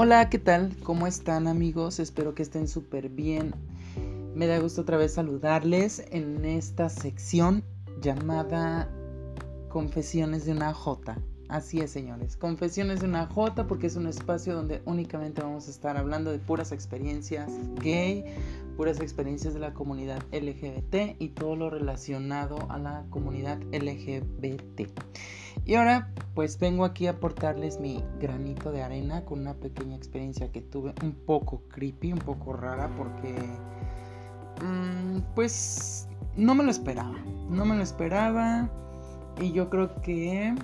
Hola, ¿qué tal? ¿Cómo están amigos? Espero que estén súper bien. Me da gusto otra vez saludarles en esta sección llamada Confesiones de una J. Así es, señores. Confesiones de una J porque es un espacio donde únicamente vamos a estar hablando de puras experiencias gay, puras experiencias de la comunidad LGBT y todo lo relacionado a la comunidad LGBT. Y ahora pues vengo aquí a aportarles mi granito de arena con una pequeña experiencia que tuve un poco creepy, un poco rara porque mm, pues no me lo esperaba, no me lo esperaba y yo creo que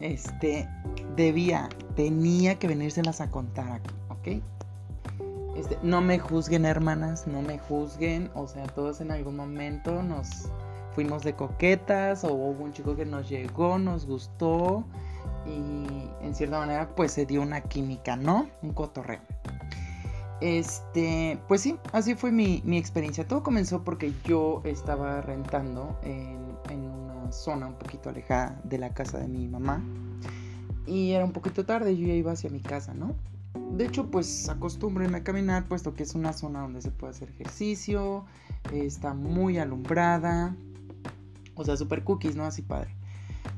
este, debía, tenía que venírselas a contar aquí, ¿ok? Este, no me juzguen, hermanas, no me juzguen. O sea, todos en algún momento nos fuimos de coquetas o hubo un chico que nos llegó, nos gustó y en cierta manera pues se dio una química, ¿no? Un cotorreo. Este, pues sí, así fue mi, experiencia. Todo comenzó porque yo estaba rentando en, zona un poquito alejada de la casa de mi mamá. Y era un poquito tarde, yo ya iba hacia mi casa, ¿no? De hecho, pues acostúmbrenme a caminar, puesto que es una zona donde se puede hacer ejercicio, está muy alumbrada, o sea, super cookies, ¿no? Así padre.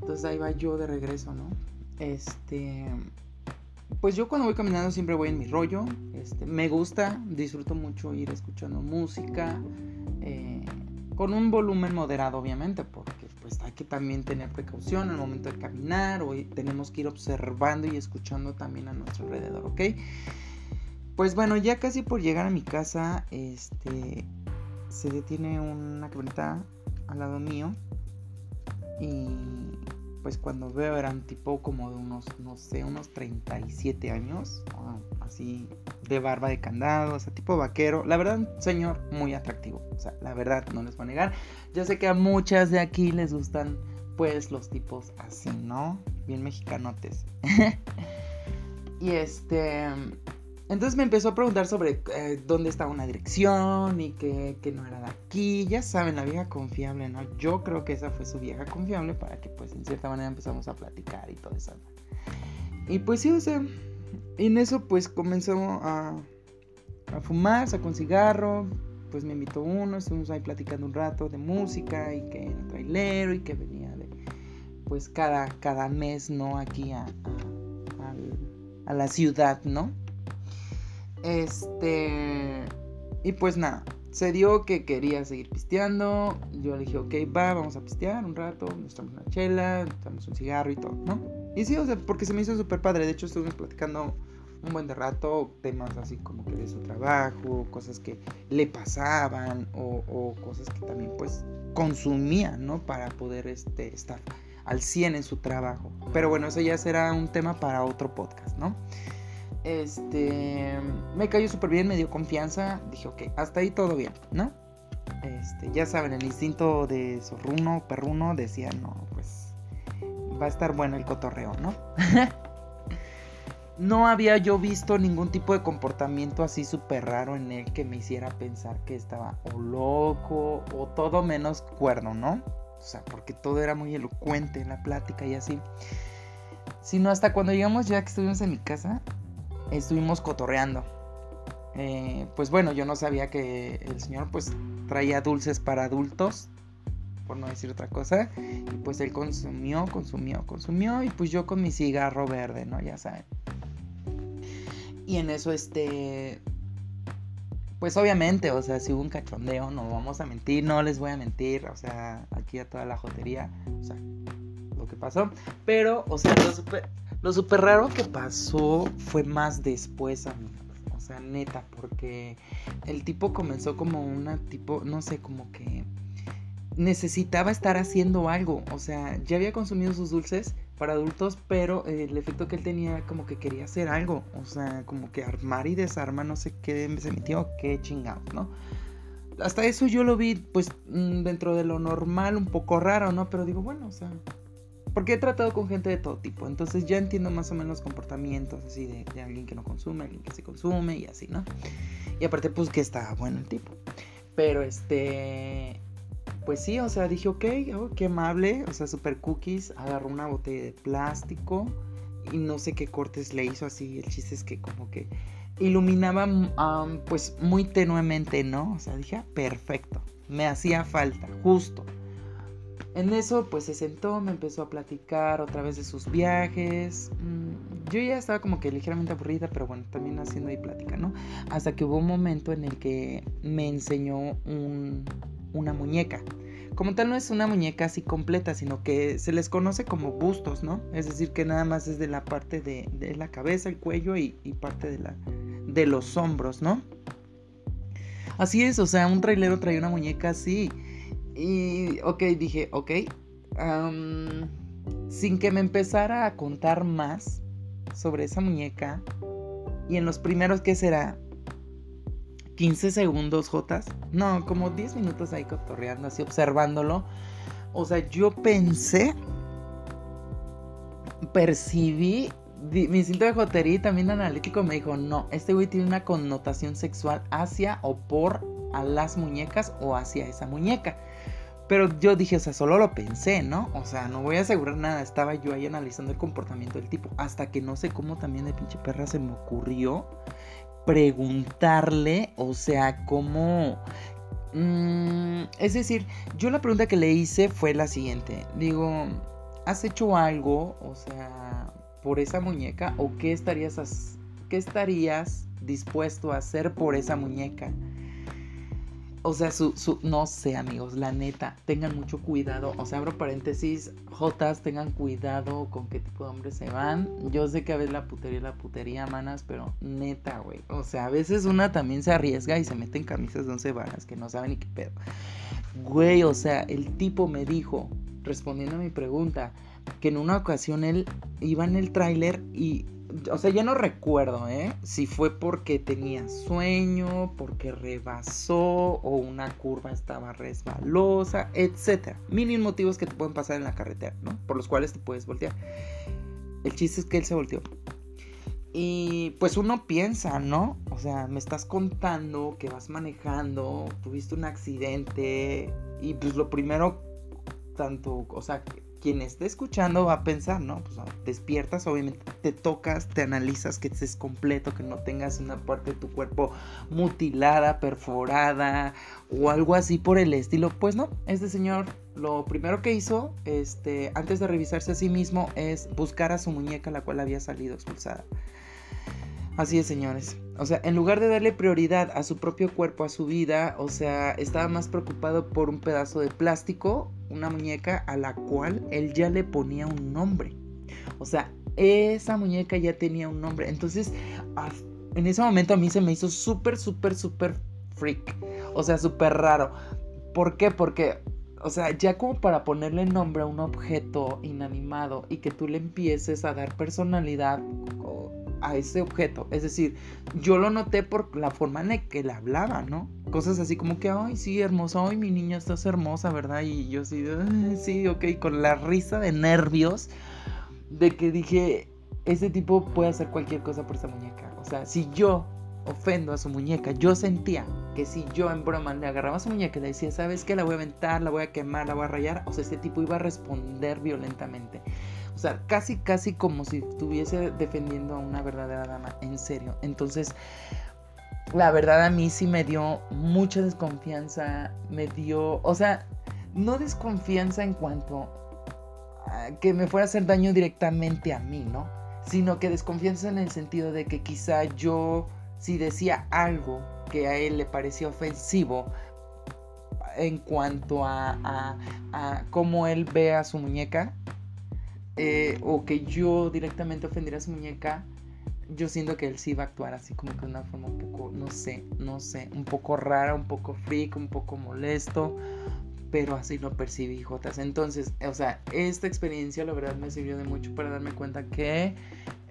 Entonces ahí va yo de regreso, ¿no? Este, pues yo cuando voy caminando siempre voy en mi rollo, este, me gusta, disfruto mucho ir escuchando música, eh, con un volumen moderado, obviamente, porque pues hay que también tener precaución al momento de caminar o tenemos que ir observando y escuchando también a nuestro alrededor, ¿ok? Pues bueno, ya casi por llegar a mi casa, este, se detiene una camioneta al lado mío y pues cuando veo eran tipo como de unos, no sé, unos 37 años, así de barba de candado, o sea, tipo vaquero. La verdad, señor, muy atractivo. O sea, la verdad, no les voy a negar. Yo sé que a muchas de aquí les gustan, pues, los tipos así, ¿no? Bien mexicanotes. y este... Entonces me empezó a preguntar sobre eh, dónde estaba una dirección y que, que, no era de aquí. Ya saben, la vieja confiable, ¿no? Yo creo que esa fue su vieja confiable para que pues en cierta manera empezamos a platicar y todo eso. Y pues sí, o sea, en eso pues comenzó a, a fumar, sacó un cigarro, pues me invitó uno, estuvimos ahí platicando un rato de música y que era trailero y que venía de pues cada, cada mes, ¿no? Aquí a, a la ciudad, ¿no? Este. Y pues nada, se dio que quería seguir pisteando. Yo le dije, ok, va, vamos a pistear un rato. Nos tomamos una chela, nos un cigarro y todo, ¿no? Y sí, o sea, porque se me hizo súper padre. De hecho, estuvimos platicando un buen de rato temas así como que de su trabajo, cosas que le pasaban o, o cosas que también pues consumía, ¿no? Para poder este, estar al 100 en su trabajo. Pero bueno, eso ya será un tema para otro podcast, ¿no? Este, me cayó súper bien, me dio confianza. Dije, ok, hasta ahí todo bien, ¿no? Este, ya saben, el instinto de zorruno, perruno, decía, no, pues va a estar bueno el cotorreo, ¿no? no había yo visto ningún tipo de comportamiento así súper raro en él que me hiciera pensar que estaba o loco o todo menos cuerno, ¿no? O sea, porque todo era muy elocuente en la plática y así. Sino hasta cuando llegamos ya que estuvimos en mi casa, estuvimos cotorreando. Eh, pues bueno, yo no sabía que el señor pues traía dulces para adultos, por no decir otra cosa. Y pues él consumió, consumió, consumió. Y pues yo con mi cigarro verde, ¿no? Ya saben. Y en eso este... Pues obviamente, o sea, si hubo un cachondeo, no vamos a mentir, no les voy a mentir, o sea, aquí a toda la jotería, o sea, lo que pasó. Pero, o sea, lo super, lo súper raro que pasó fue más después, amigos. O sea, neta, porque el tipo comenzó como una tipo, no sé, como que necesitaba estar haciendo algo. O sea, ya había consumido sus dulces para adultos, pero el efecto que él tenía como que quería hacer algo. O sea, como que armar y desarmar, no sé qué se metió, qué chingados, ¿no? Hasta eso yo lo vi, pues, mm, dentro de lo normal, un poco raro, ¿no? Pero digo, bueno, o sea, porque he tratado con gente de todo tipo, entonces ya entiendo más o menos comportamientos así de, alguien que no consume, alguien que se consume y así, ¿no? Y aparte pues que está bueno el tipo. Pero este... Pues sí, o sea, dije, ok, oh, qué amable, o sea, super cookies, agarró una botella de plástico y no sé qué cortes le hizo así. El chiste es que como que iluminaba pues muy tenuemente, ¿no? O sea, dije, ah, perfecto, me hacía falta, justo. En eso pues se sentó, me empezó a platicar otra vez de sus viajes. Mm, yo ya estaba como que ligeramente aburrida, pero bueno, también haciendo ahí plática, ¿no? Hasta que hubo un momento en el que me enseñó una muñeca. Como tal no es una muñeca así completa, sino que se les conoce como bustos, ¿no? Es decir, que nada más es de la parte de, la cabeza, el cuello y, parte de, la, de los hombros, ¿no? Así es, o sea, un trailero trae una muñeca así. Y, ok, dije, ok. sin que me empezara a contar más sobre esa muñeca. Y en los primeros, ¿qué será? 15 segundos, Jotas. No, como 10 minutos ahí cotorreando, así observándolo. O sea, yo pensé, percibí, mi instinto de jotería también analítico me dijo, no, este güey tiene una connotación sexual hacia o por a las muñecas o hacia esa muñeca. Pero yo dije, o sea, solo lo pensé, ¿no? O sea, no voy a asegurar nada. Estaba yo ahí analizando el comportamiento del tipo. Hasta que no sé cómo también de pinche perra se me ocurrió preguntarle, o sea, cómo... Mm, es decir, yo la pregunta que le hice fue la siguiente. Digo, ¿has hecho algo, o sea, por esa muñeca? ¿O qué estarías, qué estarías dispuesto a hacer por esa muñeca? O sea, su, su, no sé, amigos, la neta, tengan mucho cuidado. O sea, abro paréntesis, Jotas, tengan cuidado con qué tipo de hombres se van. Yo sé que a veces la putería la putería, manas, pero neta, güey. O sea, a veces una también se arriesga y se mete en camisas de once varas que no saben ni qué pedo. Güey, o sea, el tipo me dijo, respondiendo a mi pregunta, que en una ocasión él iba en el tráiler y o sea, ya no recuerdo, ¿eh? Si fue porque tenía sueño, porque rebasó o una curva estaba resbalosa, etc. Mil motivos que te pueden pasar en la carretera, ¿no? Por los cuales te puedes voltear. El chiste es que él se volteó. Y pues uno piensa, ¿no? O sea, me estás contando que vas manejando, tuviste un accidente y pues lo primero, tanto, o sea, quien esté escuchando va a pensar, ¿no? Pues despiertas, obviamente te tocas, te analizas que estés completo, que no tengas una parte de tu cuerpo mutilada, perforada o algo así por el estilo. Pues no, este señor lo primero que hizo, este, antes de revisarse a sí mismo, es buscar a su muñeca, la cual había salido expulsada. Así es, señores. O sea, en lugar de darle prioridad a su propio cuerpo, a su vida, o sea, estaba más preocupado por un pedazo de plástico, una muñeca a la cual él ya le ponía un nombre. O sea, esa muñeca ya tenía un nombre. Entonces, en ese momento a mí se me hizo súper, súper, súper freak. O sea, súper raro. ¿Por qué? Porque o sea, ya como para ponerle nombre a un objeto inanimado y que tú le empieces a dar personalidad a ese objeto. Es decir, yo lo noté por la forma en la que le hablaba, ¿no? Cosas así como que, ay, sí, hermosa, ay, mi niña, estás hermosa, ¿verdad? Y yo así, sí, ok, con la risa de nervios de que dije, ese tipo puede hacer cualquier cosa por esa muñeca. O sea, si yo ofendo a su muñeca, yo sentía que si yo en broma le agarraba a su muñeca y le decía, ¿sabes qué? La voy a aventar, la voy a quemar, la voy a rayar, o sea, este tipo iba a responder violentamente. O sea, casi, casi como si estuviese defendiendo a una verdadera dama, en serio. Entonces, la verdad a mí sí me dio mucha desconfianza, me dio, o sea, no desconfianza en cuanto a que me fuera a hacer daño directamente a mí, ¿no? Sino que desconfianza en el sentido de que quizá yo, si decía algo que a él le parecía ofensivo, en cuanto a, a, a cómo él ve a su muñeca, eh, o que yo directamente ofendiera a su muñeca, yo siento que él sí va a actuar así como que de una forma un poco, no sé, no sé, un poco rara, un poco freak, un poco molesto, pero así lo percibí, Jotas. Entonces, o sea, esta experiencia la verdad me sirvió de mucho para darme cuenta que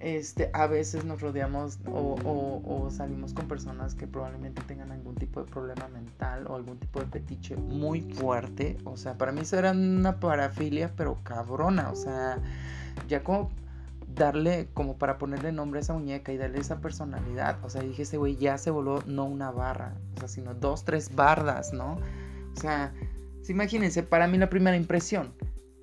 este, a veces nos rodeamos o, salimos con personas que probablemente tengan algún tipo de problema mental o algún tipo de fetiche muy fuerte. O sea, para mí eso era una parafilia, pero cabrona. O sea, ya como darle, como para ponerle nombre a esa muñeca y darle esa personalidad. O sea, dije, ese güey ya se voló no una barra, o sea, sino dos, tres bardas, ¿no? O sea, imagínense, para mí la primera impresión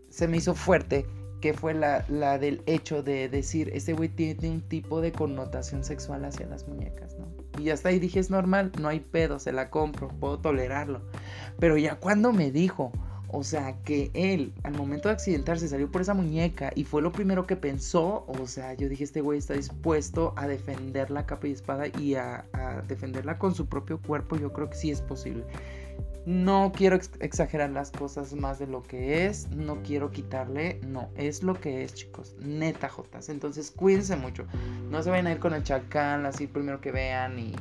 se me hizo fuerte que fue la, la del hecho de decir, este güey tiene un tipo de connotación sexual hacia las muñecas, ¿no? Y hasta ahí dije, es normal, no hay pedo, se la compro, puedo tolerarlo. Pero ya cuando me dijo, o sea, que él al momento de accidentarse salió por esa muñeca y fue lo primero que pensó, o sea, yo dije, este güey está dispuesto a defender la capa y espada y a, a defenderla con su propio cuerpo, yo creo que sí es posible. No quiero exagerar las cosas más de lo que es, no quiero quitarle, no, es lo que es, chicos, neta Jotas. Entonces cuídense mucho, no se vayan a ir con el chacal así primero que vean y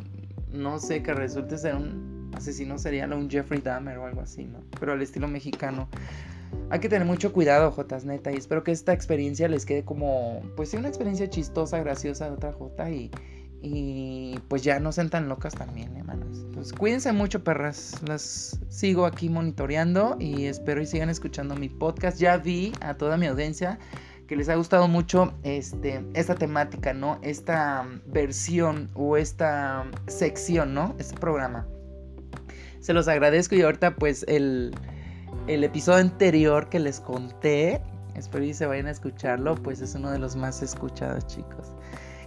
no sé que resulte ser un asesino serial o un Jeffrey Dahmer o algo así, ¿no? Pero al estilo mexicano. Hay que tener mucho cuidado, Jotas, neta, y espero que esta experiencia les quede como, pues sí, una experiencia chistosa, graciosa de otra Jota y y pues ya no sean tan locas también, hermanos. Entonces cuídense mucho, perras. Las sigo aquí monitoreando y espero y sigan escuchando mi podcast. Ya vi a toda mi audiencia que les ha gustado mucho este, esta temática, ¿no? Esta versión o esta sección, ¿no? Este programa. Se los agradezco y ahorita pues el, el episodio anterior que les conté, espero y se vayan a escucharlo, pues es uno de los más escuchados, chicos.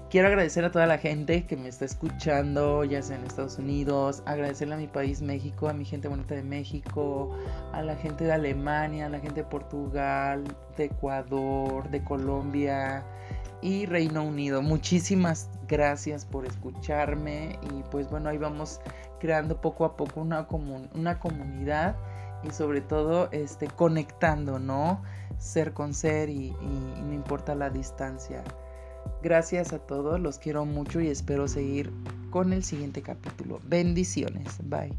Quiero agradecer a toda la gente que me está escuchando, ya sea en Estados Unidos, agradecerle a mi país México, a mi gente bonita de México, a la gente de Alemania, a la gente de Portugal, de Ecuador, de Colombia y Reino Unido. Muchísimas gracias por escucharme y pues bueno, ahí vamos creando poco a poco una, una comunidad y sobre todo este, conectando, ¿no? Ser con ser y no importa la distancia. Gracias a todos, los quiero mucho y espero seguir con el siguiente capítulo. Bendiciones, bye.